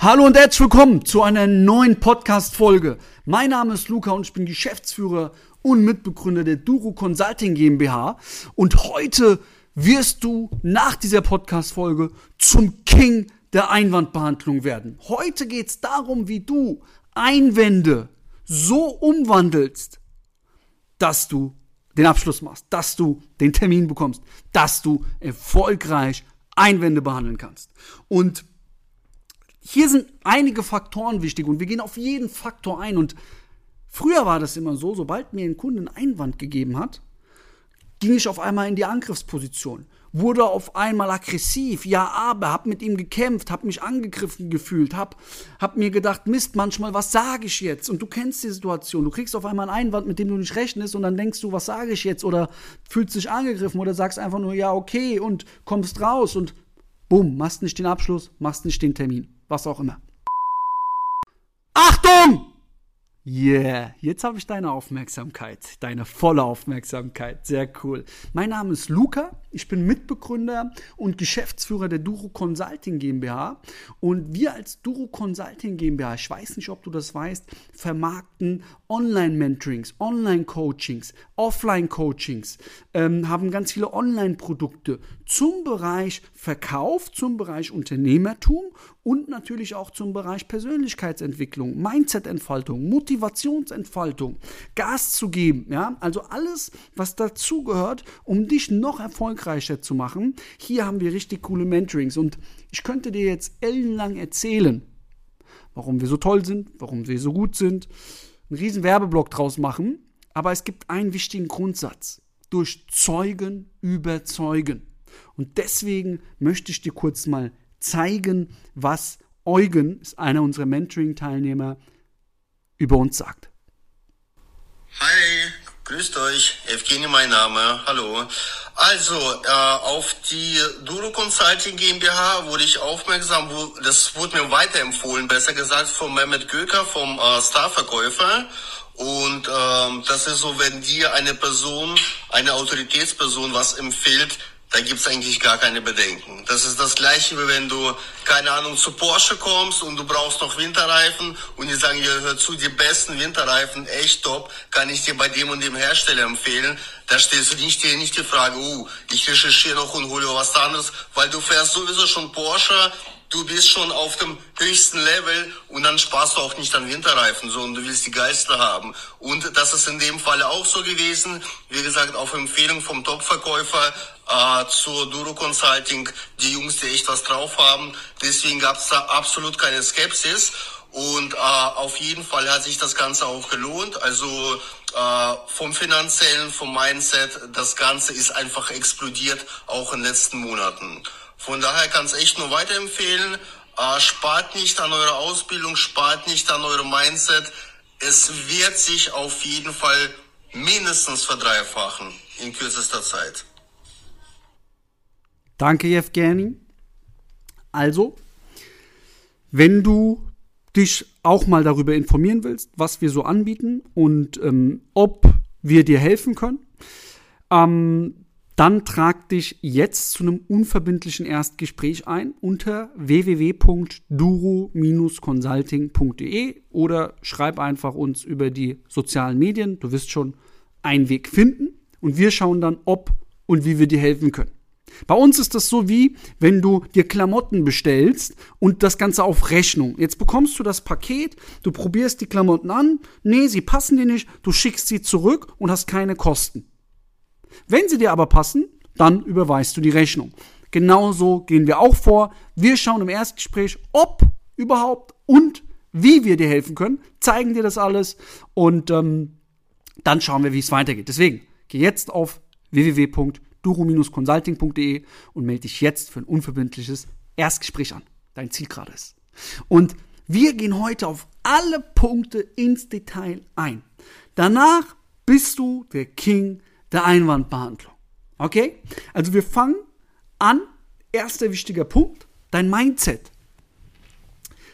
Hallo und herzlich willkommen zu einer neuen Podcast-Folge. Mein Name ist Luca und ich bin Geschäftsführer und Mitbegründer der Duro Consulting GmbH. Und heute wirst du nach dieser Podcast-Folge zum King der Einwandbehandlung werden. Heute geht es darum, wie du Einwände so umwandelst, dass du den Abschluss machst, dass du den Termin bekommst, dass du erfolgreich Einwände behandeln kannst. Und hier sind einige Faktoren wichtig und wir gehen auf jeden Faktor ein. Und früher war das immer so, sobald mir ein Kunde einen Einwand gegeben hat, ging ich auf einmal in die Angriffsposition, wurde auf einmal aggressiv, ja, aber, hab mit ihm gekämpft, hab mich angegriffen gefühlt, hab, hab mir gedacht, Mist, manchmal, was sage ich jetzt? Und du kennst die Situation, du kriegst auf einmal einen Einwand, mit dem du nicht rechnest und dann denkst du, was sage ich jetzt? Oder fühlst dich angegriffen oder sagst einfach nur, ja, okay und kommst raus und bumm, machst nicht den Abschluss, machst nicht den Termin, was auch immer. Achtung! Yeah, jetzt habe ich deine Aufmerksamkeit, deine volle Aufmerksamkeit. Sehr cool. Mein Name ist Luca, ich bin Mitbegründer und Geschäftsführer der Duro Consulting GmbH. Und wir als Duro Consulting GmbH, ich weiß nicht, ob du das weißt, vermarkten Online-Mentorings, Online-Coachings, Offline-Coachings, ähm, haben ganz viele Online-Produkte zum Bereich Verkauf, zum Bereich Unternehmertum und natürlich auch zum Bereich Persönlichkeitsentwicklung, Mindset-Entfaltung, Motivationsentfaltung, Gas zu geben. Ja? Also alles, was dazugehört, um dich noch erfolgreicher zu machen. Hier haben wir richtig coole Mentorings und ich könnte dir jetzt ellenlang erzählen, warum wir so toll sind, warum wir so gut sind einen riesen Werbeblock draus machen, aber es gibt einen wichtigen Grundsatz. Durch Zeugen überzeugen. Und deswegen möchte ich dir kurz mal zeigen, was Eugen, ist einer unserer Mentoring-Teilnehmer, über uns sagt. Hi, grüßt euch. Evgeny mein Name. Hallo. Also, äh, auf die Duro Consulting GmbH wurde ich aufmerksam, wo, das wurde mir weiterempfohlen, besser gesagt von Mehmet Göker, vom äh, Starverkäufer. Und ähm, das ist so, wenn dir eine Person, eine Autoritätsperson was empfiehlt, da gibt's eigentlich gar keine Bedenken. Das ist das gleiche, wie wenn du, keine Ahnung, zu Porsche kommst und du brauchst noch Winterreifen und die sagen, ja, hör zu, die besten Winterreifen, echt top, kann ich dir bei dem und dem Hersteller empfehlen. Da stellst du nicht, dir nicht die Frage, uh, ich recherchiere noch und hole was anderes, weil du fährst sowieso schon Porsche, du bist schon auf dem höchsten Level und dann sparst du auch nicht an Winterreifen, sondern du willst die geilste haben. Und das ist in dem Falle auch so gewesen. Wie gesagt, auf Empfehlung vom Top-Verkäufer äh, zur Duro Consulting, die Jungs, die echt was drauf haben. Deswegen gab es da absolut keine Skepsis. Und äh, auf jeden Fall hat sich das Ganze auch gelohnt. Also äh, vom finanziellen, vom Mindset, das Ganze ist einfach explodiert, auch in den letzten Monaten. Von daher kann es echt nur weiterempfehlen. Äh, spart nicht an eurer Ausbildung, spart nicht an eurem Mindset. Es wird sich auf jeden Fall mindestens verdreifachen in kürzester Zeit. Danke, Evgeny. Also, wenn du dich auch mal darüber informieren willst, was wir so anbieten und ähm, ob wir dir helfen können, ähm, dann trag dich jetzt zu einem unverbindlichen Erstgespräch ein unter www.duro-consulting.de oder schreib einfach uns über die sozialen Medien. Du wirst schon einen Weg finden und wir schauen dann, ob und wie wir dir helfen können. Bei uns ist das so wie, wenn du dir Klamotten bestellst und das Ganze auf Rechnung. Jetzt bekommst du das Paket, du probierst die Klamotten an, nee, sie passen dir nicht, du schickst sie zurück und hast keine Kosten. Wenn sie dir aber passen, dann überweist du die Rechnung. Genauso gehen wir auch vor. Wir schauen im Erstgespräch, ob überhaupt und wie wir dir helfen können, zeigen dir das alles und ähm, dann schauen wir, wie es weitergeht. Deswegen, geh jetzt auf www.duro-consulting.de und melde dich jetzt für ein unverbindliches Erstgespräch an. Dein Ziel gerade ist. Und wir gehen heute auf alle Punkte ins Detail ein. Danach bist du der King der Einwandbehandlung. Okay? Also wir fangen an. Erster wichtiger Punkt, dein Mindset.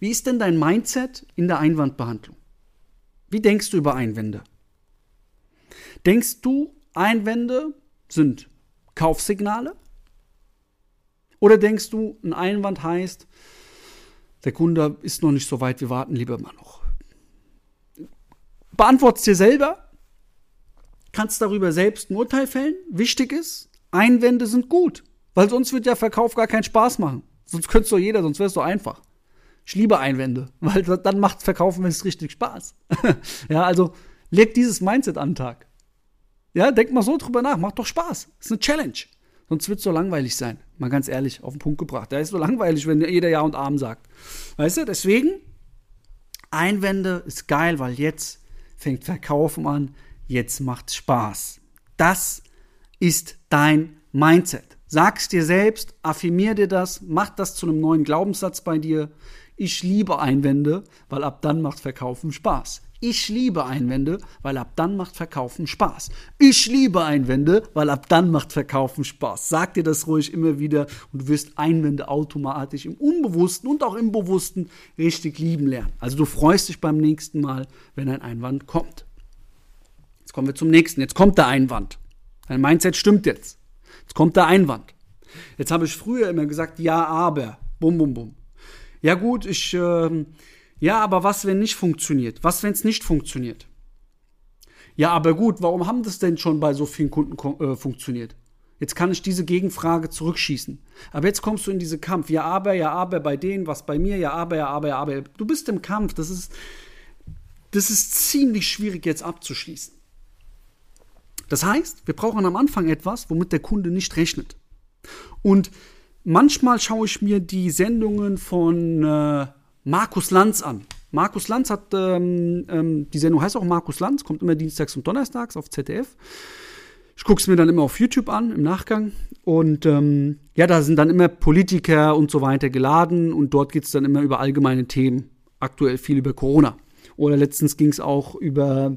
Wie ist denn dein Mindset in der Einwandbehandlung? Wie denkst du über Einwände? Denkst du, Einwände sind Kaufsignale? Oder denkst du, ein Einwand heißt, der Kunde ist noch nicht so weit, wir warten lieber mal noch. Beantwort's dir selber, kannst darüber selbst ein Urteil fällen. Wichtig ist, Einwände sind gut, weil sonst wird der Verkauf gar keinen Spaß machen. Sonst könnte es doch jeder, sonst wäre es doch einfach. Ich liebe Einwände, weil dann macht Verkaufen wenn es richtig Spaß. ja, also leg dieses Mindset an den Tag. Ja, denk mal so drüber nach, macht doch Spaß. ist eine Challenge. Sonst wird es so langweilig sein. Mal ganz ehrlich, auf den Punkt gebracht. Da ist so langweilig, wenn jeder Ja und Arm sagt. Weißt du, deswegen, Einwände ist geil, weil jetzt fängt Verkaufen an, jetzt macht Spaß. Das ist dein Mindset. Sag's dir selbst, affirmier dir das, mach das zu einem neuen Glaubenssatz bei dir. Ich liebe Einwände, weil ab dann macht Verkaufen Spaß. Ich liebe Einwände, weil ab dann macht Verkaufen Spaß. Ich liebe Einwände, weil ab dann macht Verkaufen Spaß. Sag dir das ruhig immer wieder und du wirst Einwände automatisch im Unbewussten und auch im Bewussten richtig lieben lernen. Also du freust dich beim nächsten Mal, wenn ein Einwand kommt. Kommen wir zum nächsten. Jetzt kommt der Einwand. Dein Mindset stimmt jetzt. Jetzt kommt der Einwand. Jetzt habe ich früher immer gesagt, ja, aber. Bum, bum, bum. Ja gut, ich, äh, ja, aber was, wenn nicht funktioniert? Was, wenn es nicht funktioniert? Ja, aber gut, warum haben das denn schon bei so vielen Kunden äh, funktioniert? Jetzt kann ich diese Gegenfrage zurückschießen. Aber jetzt kommst du in diese Kampf. Ja, aber, ja, aber bei denen, was bei mir, ja, aber, ja, aber, ja, aber. Du bist im Kampf. Das ist, das ist ziemlich schwierig jetzt abzuschließen. Das heißt, wir brauchen am Anfang etwas, womit der Kunde nicht rechnet. Und manchmal schaue ich mir die Sendungen von äh, Markus Lanz an. Markus Lanz hat, ähm, ähm, die Sendung heißt auch Markus Lanz, kommt immer dienstags und donnerstags auf ZDF. Ich gucke es mir dann immer auf YouTube an im Nachgang. Und ähm, ja, da sind dann immer Politiker und so weiter geladen und dort geht es dann immer über allgemeine Themen. Aktuell viel über Corona. Oder letztens ging es auch über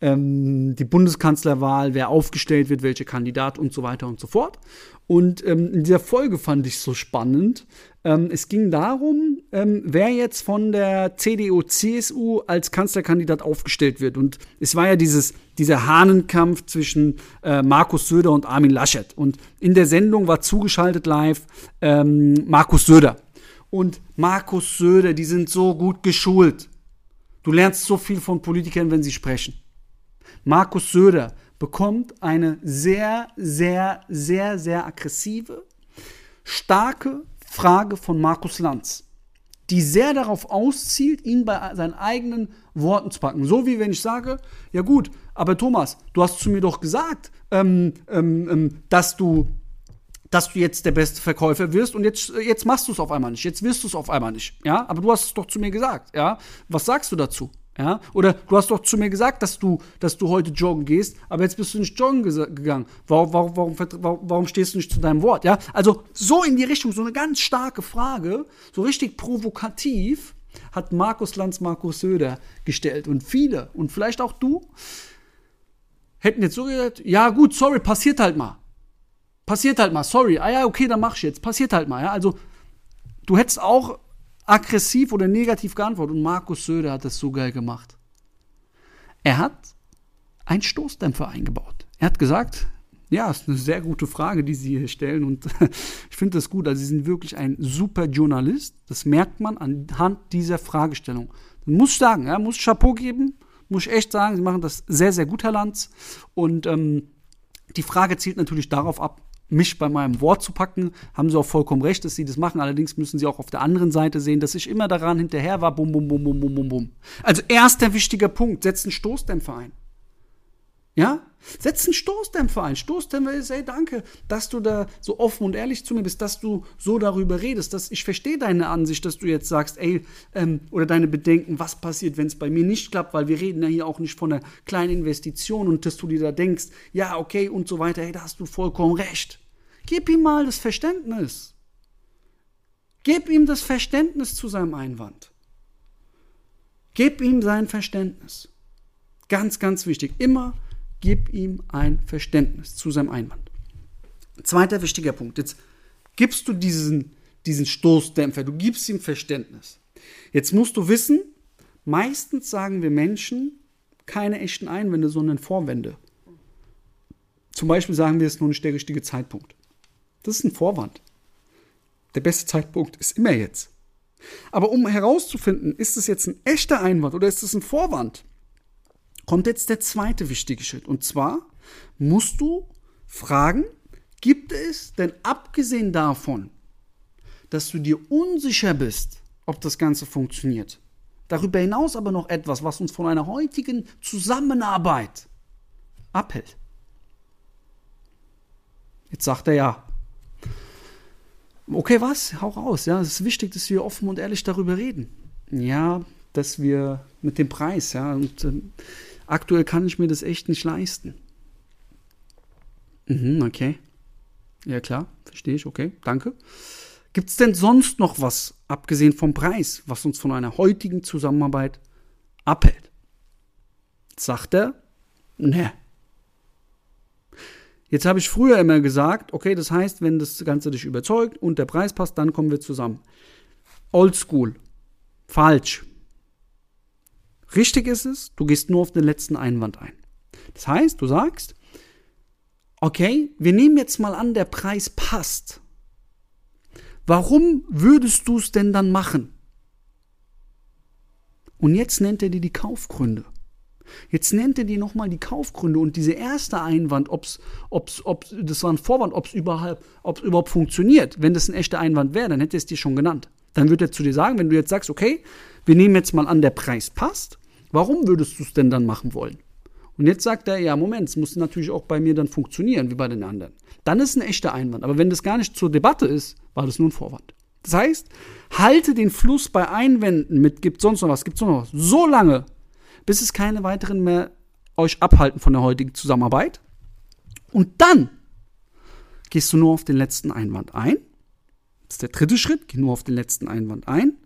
ähm, die Bundeskanzlerwahl, wer aufgestellt wird, welcher Kandidat und so weiter und so fort. Und ähm, in dieser Folge fand ich so spannend. Ähm, es ging darum, ähm, wer jetzt von der CDU, CSU als Kanzlerkandidat aufgestellt wird. Und es war ja dieses, dieser Hahnenkampf zwischen äh, Markus Söder und Armin Laschet. Und in der Sendung war zugeschaltet live ähm, Markus Söder. Und Markus Söder, die sind so gut geschult. Du lernst so viel von Politikern, wenn sie sprechen. Markus Söder bekommt eine sehr, sehr, sehr, sehr aggressive, starke Frage von Markus Lanz, die sehr darauf auszielt, ihn bei seinen eigenen Worten zu packen. So wie wenn ich sage, ja gut, aber Thomas, du hast zu mir doch gesagt, ähm, ähm, ähm dass du dass du jetzt der beste Verkäufer wirst und jetzt, jetzt machst du es auf einmal nicht, jetzt wirst du es auf einmal nicht, ja, aber du hast es doch zu mir gesagt, ja, was sagst du dazu, ja, oder du hast doch zu mir gesagt, dass du, dass du heute joggen gehst, aber jetzt bist du nicht joggen gegangen, warum, warum, warum, warum stehst du nicht zu deinem Wort, ja, also so in die Richtung, so eine ganz starke Frage, so richtig provokativ, hat Markus Lanz Markus Söder gestellt. Und viele und vielleicht auch du hätten jetzt so gesagt, ja gut, sorry, passiert halt mal. Passiert halt mal, sorry. Ah ja, okay, dann mach ich jetzt. Passiert halt mal, ja. Also, du hättest auch aggressiv oder negativ geantwortet und Markus Söder hat das so geil gemacht. Er hat einen Stoßdämpfer eingebaut. Er hat gesagt, ja, ist eine sehr gute Frage, die Sie hier stellen und ich finde das gut. Also Sie sind wirklich ein super Journalist. Das merkt man anhand dieser Fragestellung. Muss ich sagen, ja, muss Chapeau geben, muss ich echt sagen, Sie machen das sehr, sehr gut, Herr Lanz. Und ähm, die Frage zielt natürlich darauf ab, mich bei meinem Wort zu packen, haben sie auch vollkommen recht, dass sie das machen. Allerdings müssen sie auch auf der anderen Seite sehen, dass ich immer daran hinterher war, bum, bum, bum, bum, bum, bum. Also erster wichtiger Punkt, setz einen Stoßdämpfer ein. Ja? Setz einen Stoßdämpfer ein. Stoßdämpfer ist, ey, danke, dass du da so offen und ehrlich zu mir bist, dass du so darüber redest, dass ich verstehe deine Ansicht, dass du jetzt sagst, ey, ähm, oder deine Bedenken, was passiert, wenn es bei mir nicht klappt, weil wir reden ja hier auch nicht von einer kleinen Investition und dass du dir da denkst, ja, okay und so weiter, hey, da hast du vollkommen recht. Gib ihm mal das Verständnis. Gib ihm das Verständnis zu seinem Einwand. Gib ihm sein Verständnis. Ganz, ganz wichtig. Immer gib ihm ein Verständnis zu seinem Einwand. Zweiter wichtiger Punkt. Jetzt gibst du diesen, diesen Stoßdämpfer, du gibst ihm Verständnis. Jetzt musst du wissen, meistens sagen wir Menschen keine echten Einwände, sondern Vorwände. Zum Beispiel sagen wir, es ist nur nicht der richtige Zeitpunkt. Das ist ein Vorwand. Der beste Zeitpunkt ist immer jetzt. Aber um herauszufinden, ist es jetzt ein echter Einwand oder ist es ein Vorwand, kommt jetzt der zweite wichtige Schritt. Und zwar musst du fragen, gibt es denn abgesehen davon, dass du dir unsicher bist, ob das Ganze funktioniert, darüber hinaus aber noch etwas, was uns von einer heutigen Zusammenarbeit abhält? Jetzt sagt er ja. Okay, was? Hau raus. Ja, es ist wichtig, dass wir offen und ehrlich darüber reden. Ja, dass wir mit dem Preis, ja, und äh, aktuell kann ich mir das echt nicht leisten. Mhm, okay. Ja, klar, verstehe ich, okay, danke. Gibt es denn sonst noch was, abgesehen vom Preis, was uns von einer heutigen Zusammenarbeit abhält? Sagt er, ne. Jetzt habe ich früher immer gesagt, okay, das heißt, wenn das Ganze dich überzeugt und der Preis passt, dann kommen wir zusammen. Oldschool. Falsch. Richtig ist es, du gehst nur auf den letzten Einwand ein. Das heißt, du sagst, okay, wir nehmen jetzt mal an, der Preis passt. Warum würdest du es denn dann machen? Und jetzt nennt er dir die Kaufgründe. Jetzt nennt er dir nochmal die Kaufgründe und diese erste Einwand, ob's, ob's, ob das war ein Vorwand, ob es überhaupt funktioniert. Wenn das ein echter Einwand wäre, dann hätte er es dir schon genannt. Dann würde er zu dir sagen, wenn du jetzt sagst, okay, wir nehmen jetzt mal an, der Preis passt, warum würdest du es denn dann machen wollen? Und jetzt sagt er, ja, Moment, es muss natürlich auch bei mir dann funktionieren, wie bei den anderen. Dann ist ein echter Einwand. Aber wenn das gar nicht zur Debatte ist, war das nur ein Vorwand. Das heißt, halte den Fluss bei Einwänden mit, gibt sonst noch was, gibt sonst noch was, so lange, bis es keine weiteren mehr euch abhalten von der heutigen Zusammenarbeit. Und dann gehst du nur auf den letzten Einwand ein. Das ist der dritte Schritt, geh nur auf den letzten Einwand ein.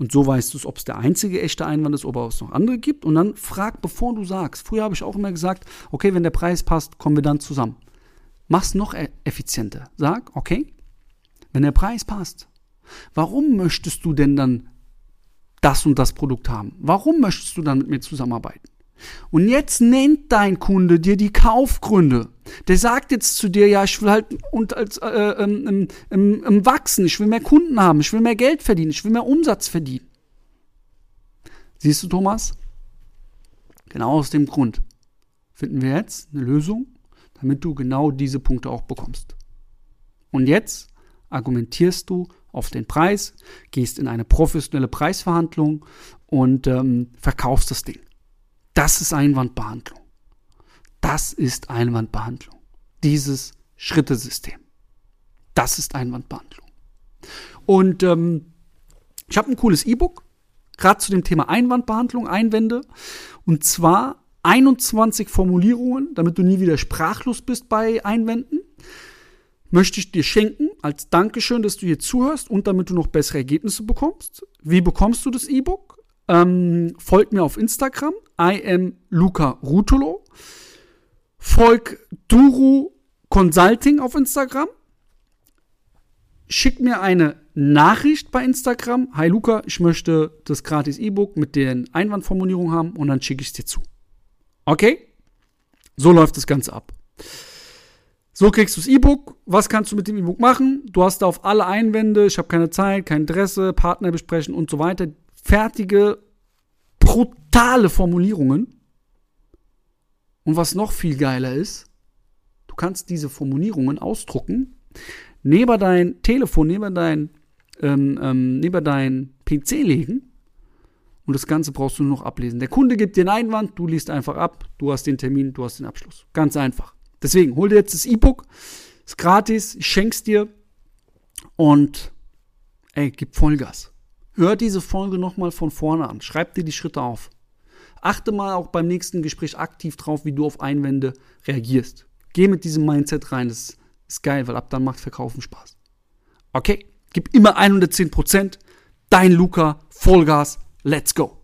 Und so weißt du ob es der einzige echte Einwand ist ob es noch andere gibt. Und dann frag, bevor du sagst. Früher habe ich auch immer gesagt, okay, wenn der Preis passt, kommen wir dann zusammen. Mach's noch e-, effizienter. Sag, okay, wenn der Preis passt, warum möchtest du denn dann das und das Produkt haben? Warum möchtest du dann mit mir zusammenarbeiten? Und jetzt nennt dein Kunde dir die Kaufgründe. Der sagt jetzt zu dir, ja, ich will halt und als, äh, ähm, ähm, ähm, wachsen, ich will mehr Kunden haben, ich will mehr Geld verdienen, ich will mehr Umsatz verdienen. Siehst du, Thomas? Genau aus dem Grund finden wir jetzt eine Lösung, damit du genau diese Punkte auch bekommst. Und jetzt argumentierst du auf den Preis, gehst in eine professionelle Preisverhandlung und ähm, verkaufst das Ding. Das ist Einwandbehandlung. Das ist Einwandbehandlung. Dieses Schrittesystem. Das ist Einwandbehandlung. Und ähm, ich habe ein cooles E-Book, gerade zu dem Thema Einwandbehandlung, Einwände. Und zwar 21 Formulierungen, damit du nie wieder sprachlos bist bei Einwänden. Möchte ich dir schenken als Dankeschön, dass du hier zuhörst und damit du noch bessere Ergebnisse bekommst. Wie bekommst du das E-Book? Ähm, folgt mir auf Instagram, I am Luca Rutolo. Folg Duru Consulting auf Instagram. Schick mir eine Nachricht bei Instagram. Hi Luca, ich möchte das gratis E-Book mit den Einwandformulierungen haben und dann schicke ich es dir zu. Okay? So läuft das Ganze ab. So kriegst du das E-Book. Was kannst du mit dem E-Book machen? Du hast da auf alle Einwände, ich habe keine Zeit, kein Interesse, Partner besprechen und so weiter fertige, brutale Formulierungen. Und was noch viel geiler ist, du kannst diese Formulierungen ausdrucken, neben dein Telefon, neben dein, ähm, ähm, neben dein PC legen und das Ganze brauchst du nur noch ablesen. Der Kunde gibt dir einen Einwand, du liest einfach ab, du hast den Termin, du hast den Abschluss. Ganz einfach. Deswegen, hol dir jetzt das E-Book, ist gratis, ich schenk's dir und ey, gib Vollgas. Hör diese Folge nochmal von vorne an. Schreib dir die Schritte auf. Achte mal auch beim nächsten Gespräch aktiv drauf, wie du auf Einwände reagierst. Geh mit diesem Mindset rein. Das ist geil, weil ab dann macht Verkaufen Spaß. Okay, gib immer 110%. Dein Luca, Vollgas, let's go.